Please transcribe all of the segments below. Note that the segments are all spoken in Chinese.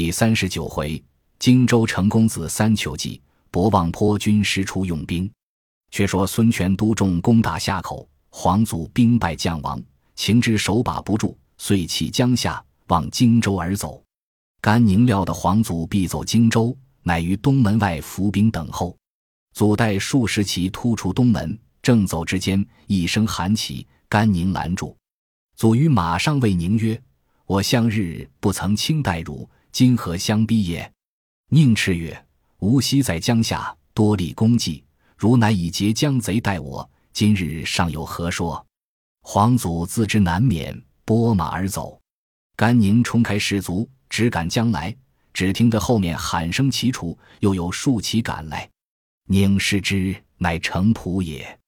第三十九回，荆州成公子三求计，博望坡军师出用兵。却说孙权督众攻打夏口，黄祖兵败将亡，情之手把不住，遂弃江夏，往荆州而走。甘宁料得黄祖必走荆州，乃于东门外伏兵等候。祖带数十骑突出东门，正走之间，一声喊起，甘宁拦住。祖于马上谓宁曰：“我向日不曾轻待汝，今何相逼也？”宁叱曰：“吾昔在江夏多立功绩，如乃以劫江贼待我，今日尚有何说？”黄祖自知难免，拨马而走。甘宁冲开士卒，直赶将来。只听得后面喊声齐楚，又有数骑赶来。宁视之，乃程普也。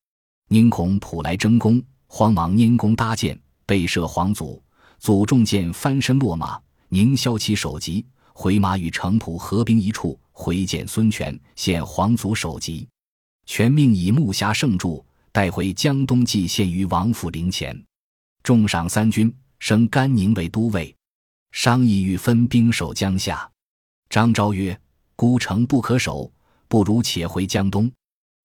宁恐普来争功，慌忙拈弓搭箭。背射黄祖，祖中箭翻身落马。宁削其首级，回马与程普合兵一处，回见孙权，献黄祖首级。权命以木匣盛铸，带回江东，祭献于王府陵前。重赏三军，升甘宁为都尉。商议欲分兵守江夏。张昭曰：“孤城不可守，不如且回江东。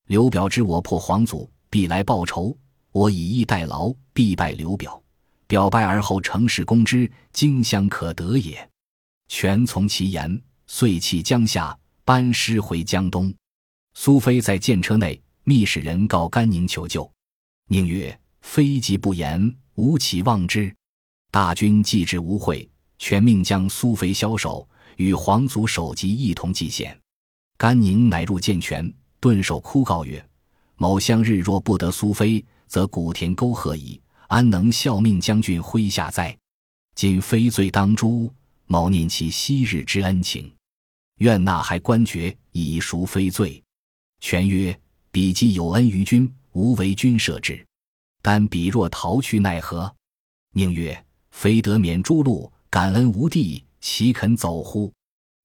刘表知我破黄祖，必来报仇。我以逸待劳，必败刘表。”表拜而后乘势攻之，荆襄可得也。权从其言，遂弃江夏，班师回江东。苏飞在舰车内，密使人告甘宁求救。宁曰：“非计不言，吾岂忘之？”大军既至吴会，权命将苏飞枭首，与皇族首级一同祭献。甘宁乃入见权，顿首哭告曰：“某相日若不得苏飞，则古田沟壑矣。”安能效命将军麾下哉？今非罪当诛，某念其昔日之恩情，愿纳还官爵，以赎非罪。权曰：“彼既有恩于君，吾为君赦之。但彼若逃去，奈何？”宁曰：“非得免诛戮，感恩无地，岂肯走乎？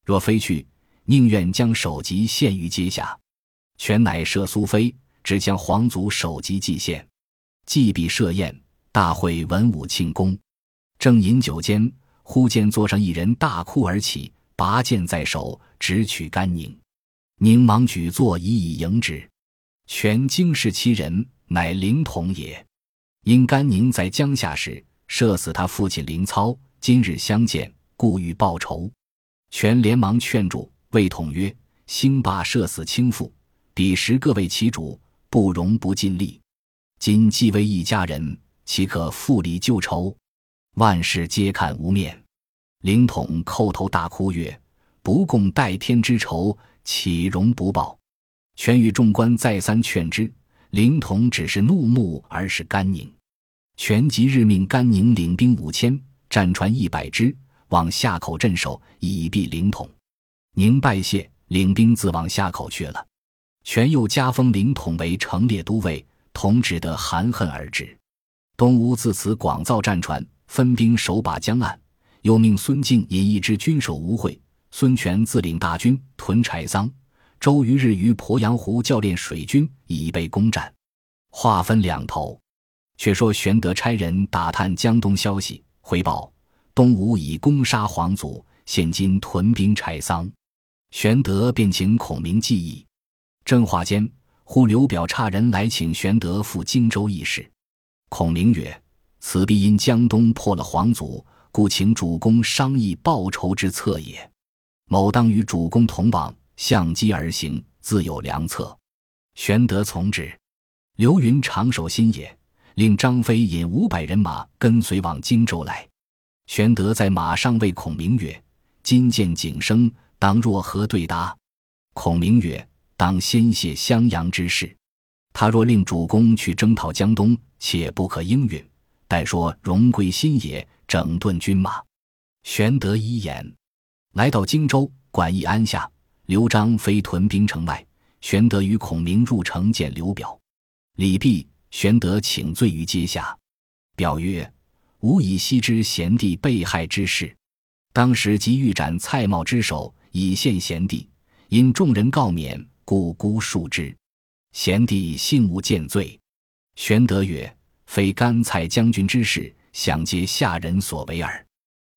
若非去，宁愿将首级献于阶下。”权乃赦苏飞，只将皇族首级祭献，祭毕设宴。大会文武庆功，正饮酒间，忽见座上一人大哭而起，拔剑在手，直取甘宁。宁忙举座以以迎之。权惊视其人，乃灵统也。因甘宁在江夏时射死他父亲凌操，今日相见，故欲报仇。权连忙劝住，谓统曰：“兴霸射死亲父，彼时各为其主，不容不尽力。今既为一家人。”岂可复礼旧仇？万事皆看无面。灵统叩头大哭曰：“不共戴天之仇，岂容不报？”权与众官再三劝之，灵统只是怒目而是甘宁。权即日命甘宁领兵五千，战船一百只，往夏口镇守，以避灵统。宁拜谢，领兵自往夏口去了。权又加封灵统为城列都尉，统只得含恨而止。东吴自此广造战船，分兵守把江岸，又命孙敬引一支军守吴会，孙权自领大军屯柴桑。周瑜日于鄱阳湖教练水军，以备攻战。话分两头，却说玄德差人打探江东消息，回报东吴已攻杀黄祖，现今屯兵柴桑。玄德便请孔明计议。正话间，忽刘表差人来请玄德赴荆州议事。孔明曰：“此必因江东破了皇祖，故请主公商议报仇之策也。某当与主公同往，相机而行，自有良策。”玄德从之。刘云长守新野，令张飞引五百人马跟随往荆州来。玄德在马上谓孔明曰：“今见景生，当若何对答？”孔明曰：“当先谢襄阳之事。他若令主公去征讨江东。”且不可应允，待说荣归新野，整顿军马。玄德一言，来到荆州，管义安下。刘璋飞屯兵城外，玄德与孔明入城见刘表。礼毕，玄德请罪于阶下。表曰：“吾以悉知贤弟被害之事，当时即欲斩蔡瑁之首，以献贤弟。因众人告免，故孤恕之。贤弟幸无见罪。”玄德曰：“非甘蔡将军之事，想皆下人所为耳。”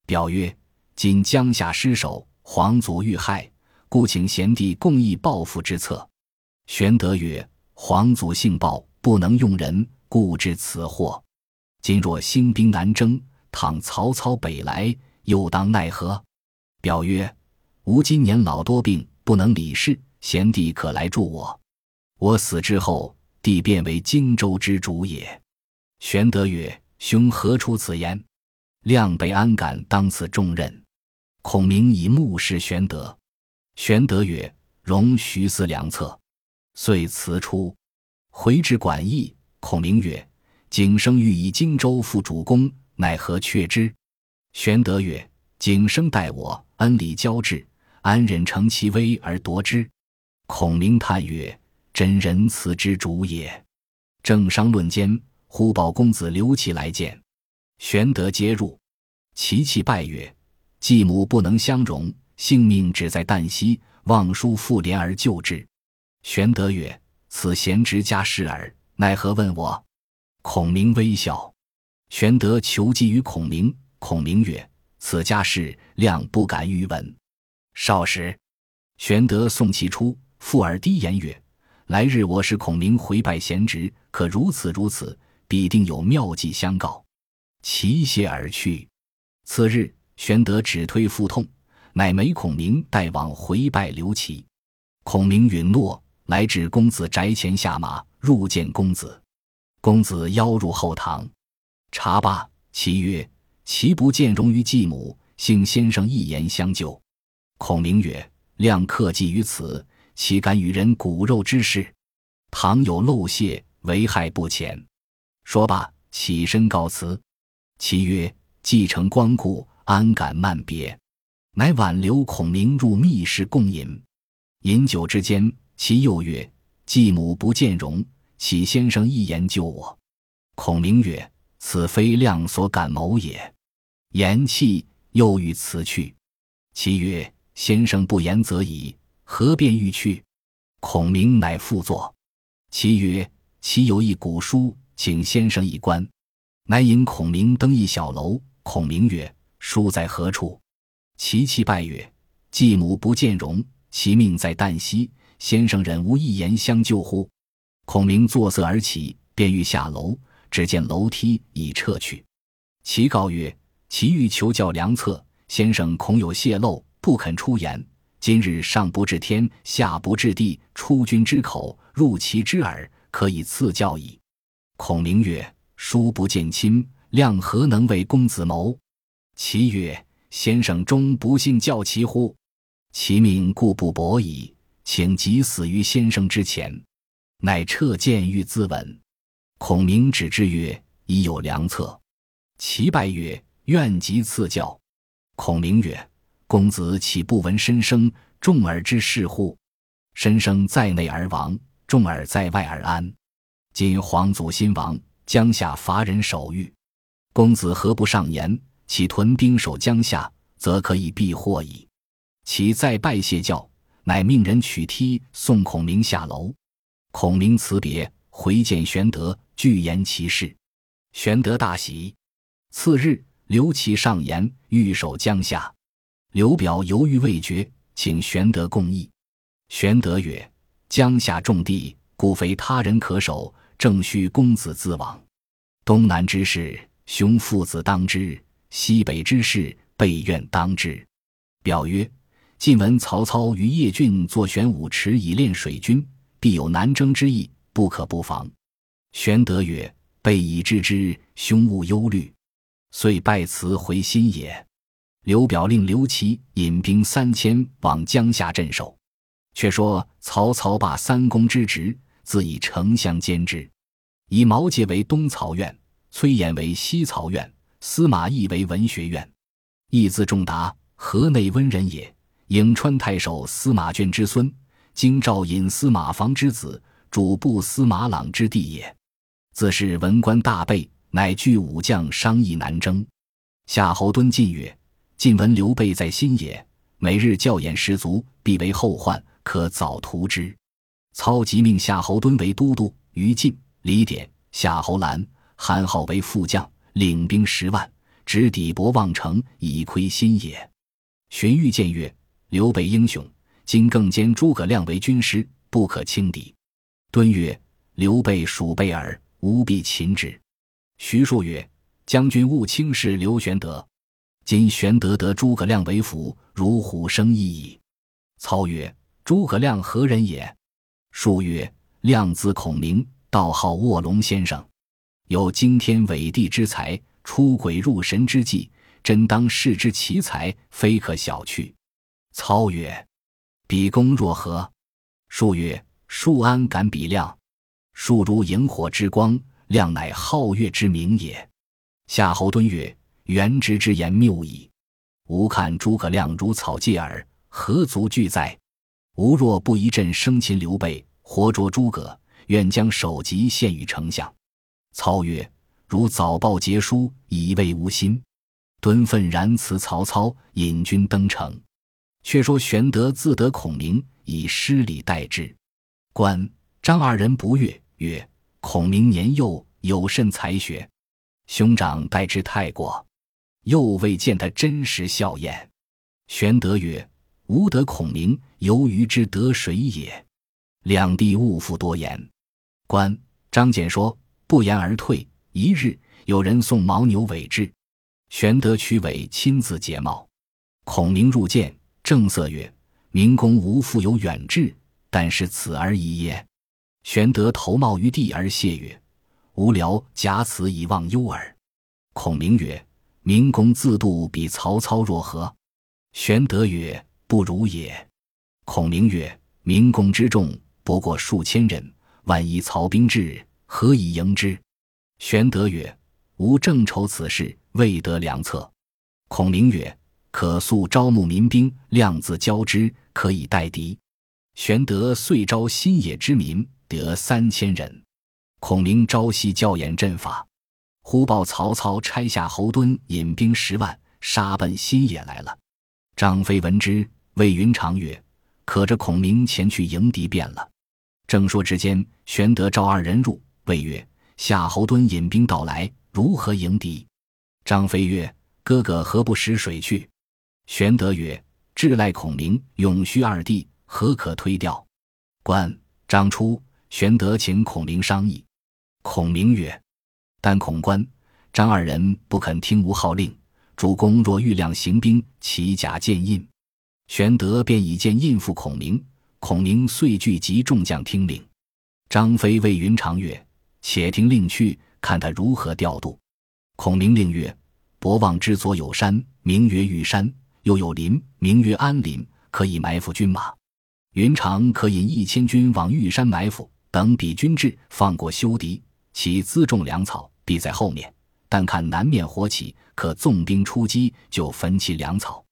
表曰：“今江夏失守，皇祖遇害，故请贤弟共议报复之策。”玄德曰：“皇祖性暴，不能用人，故致此祸。今若兴兵南征，倘曹操北来，又当奈何？”表曰：“吾今年老多病，不能理事，贤弟可来助我。我死之后，弟变为荆州之主也。”玄德曰：“兄何出此言？”亮被安敢当此重任？孔明以目视玄德。玄德曰：“容徐思良策。”遂辞出，回至馆驿。孔明曰：“景生欲以荆州复主公，奈何却之？”玄德曰：“景生待我恩礼交至，安忍乘其威而夺之？”孔明叹曰：“真仁慈之主也。”正商论间，忽报公子刘琦来见。玄德接入，齐泣拜曰：“继母不能相容，性命只在旦夕，望叔复怜而救之。”玄德曰：“此贤侄家事耳，奈何问我？”孔明微笑。玄德求计于孔明，孔明曰：“此家事，亮不敢逾闻。”少时，玄德送其出，附耳低言曰：“来日我使孔明回拜贤侄，可如此如此，必定有妙计相告。”齐谢而去。次日，玄德只推腹痛，乃没孔明带往回拜刘琦。孔明允诺。来至公子宅前下马，入见公子。公子邀入后堂，茶罢，其曰：“其不见容于继母，幸先生一言相救。”孔明曰：“亮克计于此，岂敢与人骨肉之事？倘有漏泄，为害不浅。”说罢，起身告辞。其曰：“既承光顾，安敢慢别？”乃挽留孔明入密室共饮。饮酒之间。其又曰：“继母不见容，启先生一言救我。”孔明曰：“此非亮所敢谋也。”言讫，又欲辞去。其曰：“先生不言则已，何便欲去？”孔明乃复坐。其曰：“其有一古书，请先生一观。”乃引孔明登一小楼。孔明曰：“书在何处？”其妻拜曰：“继母不见容，其命在旦夕。”先生忍无一言相救乎？孔明作色而起，便欲下楼，只见楼梯已撤去。其告曰：“其欲求教良策，先生恐有泄露，不肯出言。今日上不至天，下不至地，出君之口，入其之耳，可以赐教矣。”孔明曰：“叔不见亲，亮何能为公子谋？”其曰：“先生终不信教其乎？其命固不薄矣。”请即死于先生之前，乃撤剑欲自刎。孔明止之曰：“已有良策。”其拜曰：“愿即赐教。”孔明曰：“公子岂不闻申生、重耳之事乎？申生在内而亡，重耳在外而安。今皇祖新亡，江夏乏人守御，公子何不上言？岂屯兵守江夏，则可以避祸矣。”其再拜谢教。乃命人取梯送孔明下楼。孔明辞别，回见玄德，具言其事。玄德大喜。次日，刘琦上言欲守江夏。刘表犹豫未决，请玄德共议。玄德曰：“江夏重地，故非他人可守，正需公子自往。东南之事，兄父子当之；西北之事，备愿当之。”表曰。晋闻曹操于邺郡作玄武池以练水军，必有南征之意，不可不防。玄德曰：“备已知之，兄勿忧虑。”遂拜辞回新野。刘表令刘琦引兵三千往江夏镇守。却说曹操罢三公之职，自以丞相兼之，以毛玠为东曹院，崔琰为西曹院，司马懿为文学院。懿字仲达，河内温人也。颍川太守司马眷之孙，京兆尹司马防之子，主簿司马朗之弟也。自是文官大备，乃聚武将商议南征。夏侯惇进曰：“晋闻刘备在新野，每日教演十足，必为后患，可早图之。”操即命夏侯惇为都督，于禁、李典、夏侯兰、韩浩为副将，领兵十万，直抵博望城，以窥新野。荀彧见曰：刘备英雄，今更兼诸葛亮为军师，不可轻敌。”敦曰：“刘备属备耳，吾必擒之。”徐庶曰：“将军勿轻视刘玄德，今玄德得诸葛亮为辅，如虎生翼矣。”操曰：“诸葛亮何人也？”术曰：“亮字孔明，道号卧龙先生，有惊天伟地之才，出鬼入神之计，真当世之奇才，非可小觑。”操曰：“比公若何？”术曰：“术安敢比亮？术如萤火之光，亮乃皓月之明也。”夏侯惇曰：“元直之言谬矣。吾看诸葛亮如草芥耳，何足惧哉？”吾若不一阵生擒刘备，活捉诸葛，愿将首级献与丞相。操曰：“如早报捷书，以慰吾心。”敦愤然辞曹操，引军登城。却说玄德自得孔明，以失礼待之。关张二人不悦，曰：“孔明年幼，有甚才学？兄长待之太过，又未见他真实笑颜。”玄德曰。吾得孔明，由于之得谁也？两地勿复多言。关张简说不言而退。一日，有人送牦牛尾至，玄德取尾亲自解帽。孔明入见，正色曰：“明公无复有远志，但是此而已也。”玄德头帽于地而谢曰：“无聊，假此以忘忧耳。”孔明曰：“明公自度比曹操若何？”玄德曰：不如也。孔明曰：“明公之众不过数千人，万一曹兵至，何以迎之？”玄德曰：“吾正愁此事，未得良策。”孔明曰：“可速招募民兵，量自交之，可以待敌。”玄德遂招新野之民，得三千人。孔明朝夕教演阵法，忽报曹操差下侯惇引兵十万，杀奔新野来了。张飞闻之。魏云长曰：“可着孔明前去迎敌便了。”正说之间，玄德召二人入，谓曰：“夏侯惇引兵到来，如何迎敌？”张飞曰：“哥哥何不使水去？”玄德曰：“智赖孔明、永虚二弟，何可推掉？”关张出，玄德请孔明商议。孔明曰：“但孔关张二人不肯听吾号令，主公若欲量行兵，齐甲见印。”玄德便以剑印付孔明，孔明遂聚集众将听令。张飞谓云长曰：“且听令去，看他如何调度。”孔明令曰：“博望之左有山，名曰玉山；又有林，名曰安林，可以埋伏军马。云长可引一千军往玉山埋伏，等彼军至，放过休敌。其辎重粮草必在后面，但看南面火起，可纵兵出击，就焚其粮草。”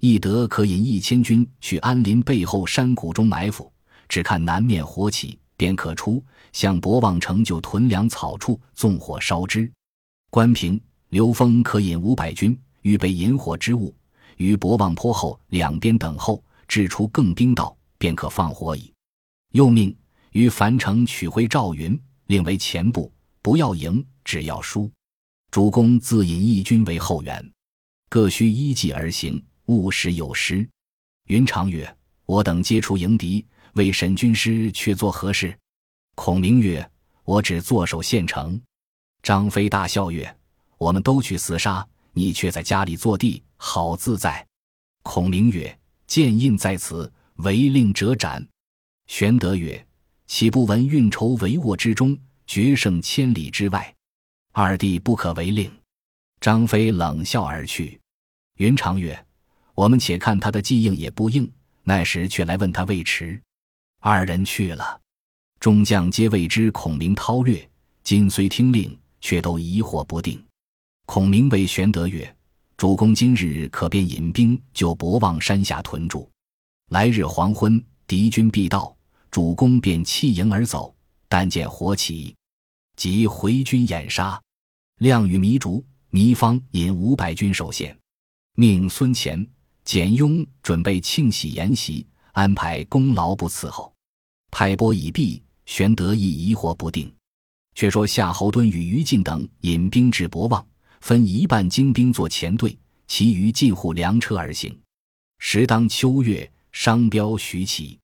翼德可引一千军去安林背后山谷中埋伏，只看南面火起，便可出向博望城就屯粮草处纵火烧之。关平、刘封可引五百军预备引火之物，于博望坡后两边等候，至出更兵到，便可放火矣。又命于樊城取回赵云，令为前部，不要赢，只要输。主公自引义军为后援，各需依计而行。务使有失。云长曰：“我等皆出迎敌，为沈军师却做何事？”孔明曰：“我只坐守县城。”张飞大笑曰：“我们都去厮杀，你却在家里坐地，好自在。”孔明曰：“剑印在此，违令者斩。”玄德曰：“岂不闻运筹帷幄之中，决胜千里之外？二弟不可违令。”张飞冷笑而去。云长曰：我们且看他的计应也不应，那时却来问他未迟。二人去了，众将皆未知孔明韬略，今虽听令，却都疑惑不定。孔明谓玄德曰：“主公今日可便引兵就博望山下屯驻，来日黄昏，敌军必到，主公便弃营而走。但见火起，即回军掩杀。亮与糜竺、糜芳引五百军守县，命孙乾。”简雍准备庆喜筵席，安排功劳不伺候。派拨已毕，玄德亦疑惑不定。却说夏侯惇与于禁等引兵至博望，分一半精兵做前队，其余进护粮车而行。时当秋月，商标徐起，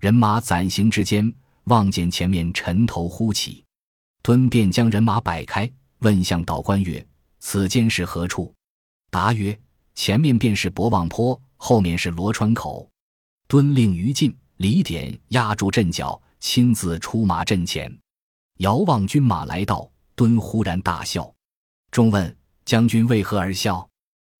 人马暂行之间，望见前面尘头忽起。敦便将人马摆开，问向导官曰：“此间是何处？”答曰：“前面便是博望坡，后面是罗川口。”敦令于禁、李典压住阵脚，亲自出马阵前。遥望军马来到，敦忽然大笑。众问：“将军为何而笑？”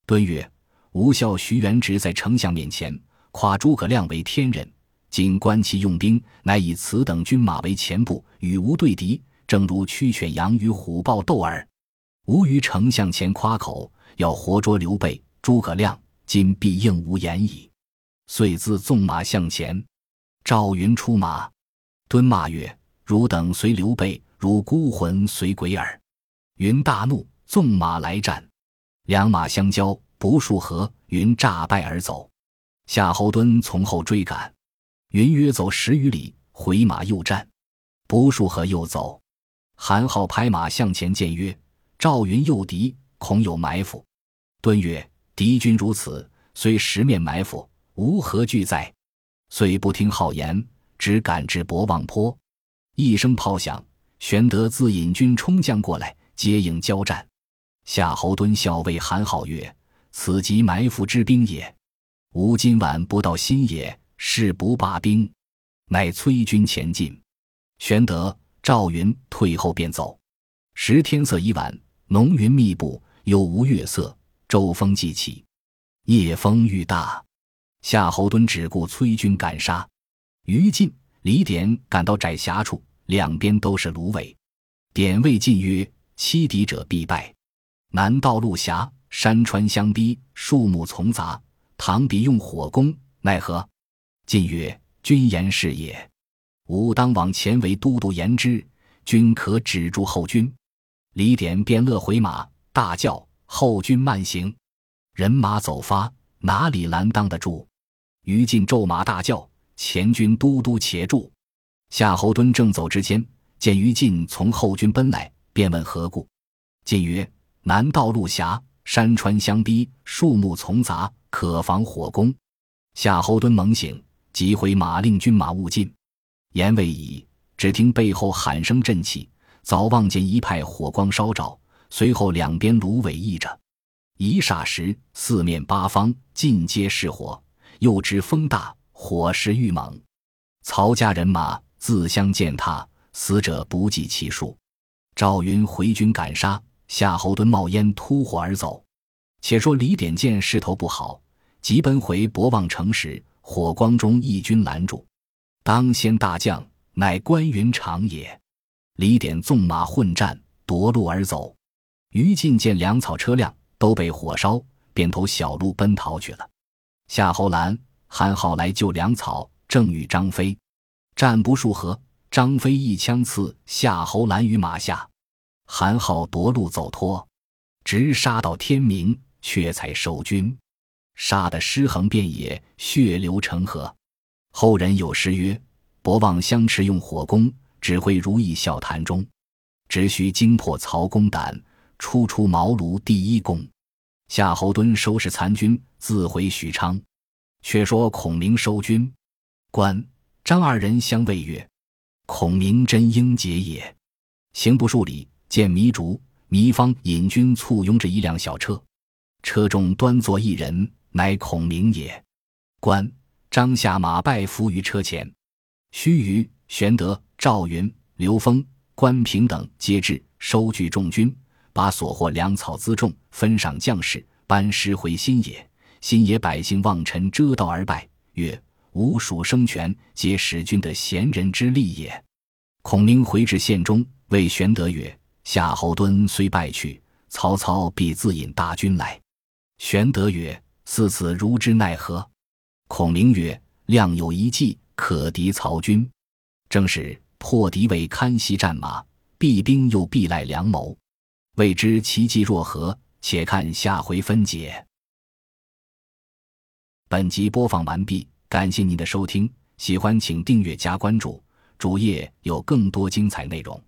敦曰：吾笑徐元直在丞相面前夸诸葛亮为天人，今观其用兵，乃以此等军马为前部，与吾对敌，正如驱犬羊与虎豹斗耳。吾于丞相前夸口，要活捉刘备、诸葛亮，今必应无言矣。遂自纵马向前。赵云出马，敦骂曰：“汝等随刘备，如孤魂随鬼耳。”云大怒，纵马来战，两马相交。不数合，云诈败而走。夏侯惇从后追赶，云约走十余里，回马又战。不数合又走，韩浩拍马向前见曰：“赵云诱敌，恐有埋伏。”敦曰：“敌军如此，虽十面埋伏，吾何惧哉。”遂不听号言，只赶至博望坡。一声炮响，玄德自引军冲将过来，接应交战。夏侯惇笑谓韩浩曰：此即埋伏之兵也。吾今晚不到新野，誓不罢兵。乃催军前进。玄德、赵云退后便走。时天色已晚，浓云密布，又无月色，骤风既起，夜风愈大。夏侯惇只顾催军赶杀。于禁、李典赶到窄狭处，两边都是芦苇。典谓晋曰：“欺敌者必败。南道路狭。”山川相逼，树木丛杂，倘彼用火攻，奈何？晋曰：“君言是也。吾当往前为都督言之，君可止住后军。”李典便勒回马，大叫：“后军慢行！”人马走发，哪里拦当得住？于禁骤马大叫：“前军都督且住！”夏侯惇正走之间，见于禁从后军奔来，便问何故。晋曰：“南道路狭。”山川相逼，树木丛杂，可防火攻。夏侯惇猛醒，急回马令军马勿进。言未已，只听背后喊声震起，早望见一派火光烧着，随后两边芦苇溢着。一霎时，四面八方尽皆是火，又知风大，火势愈猛。曹家人马自相践踏，死者不计其数。赵云回军赶杀。夏侯惇冒烟突火而走。且说李典见势头不好，急奔回博望城时，火光中义军拦住。当先大将乃关云长也。李典纵马混战，夺路而走。于禁见粮草车辆都被火烧，便投小路奔逃去了。夏侯兰、韩浩来救粮草，正与张飞战不数合，张飞一枪刺夏侯兰于马下。韩浩夺路走脱，直杀到天明，却才收军，杀得尸横遍野，血流成河。后人有诗曰：“博望相持用火攻，只会如意笑谈中。只需惊破曹公胆，初出茅庐第一功。”夏侯惇收拾残军，自回许昌。却说孔明收军，关张二人相谓曰：“孔明真英杰也。”行不数里。见糜竺、糜芳引军簇拥着一辆小车，车中端坐一人，乃孔明也。关张下马拜伏于车前。须臾，玄德、赵云、刘封、关平等皆至，收聚众军，把所获粮草辎重分赏将士，班师回新野。新野百姓望尘遮道而拜，曰：“吾蜀生权，皆使君的贤人之力也。”孔明回至县中，谓玄德曰：夏侯惇虽败去，曹操必自引大军来。玄德曰：“似此如之奈何？”孔明曰：“亮有一计，可敌曹军。正是破敌为堪袭战马，避兵又必赖良谋。未知其计若何？且看下回分解。”本集播放完毕，感谢您的收听。喜欢请订阅加关注，主页有更多精彩内容。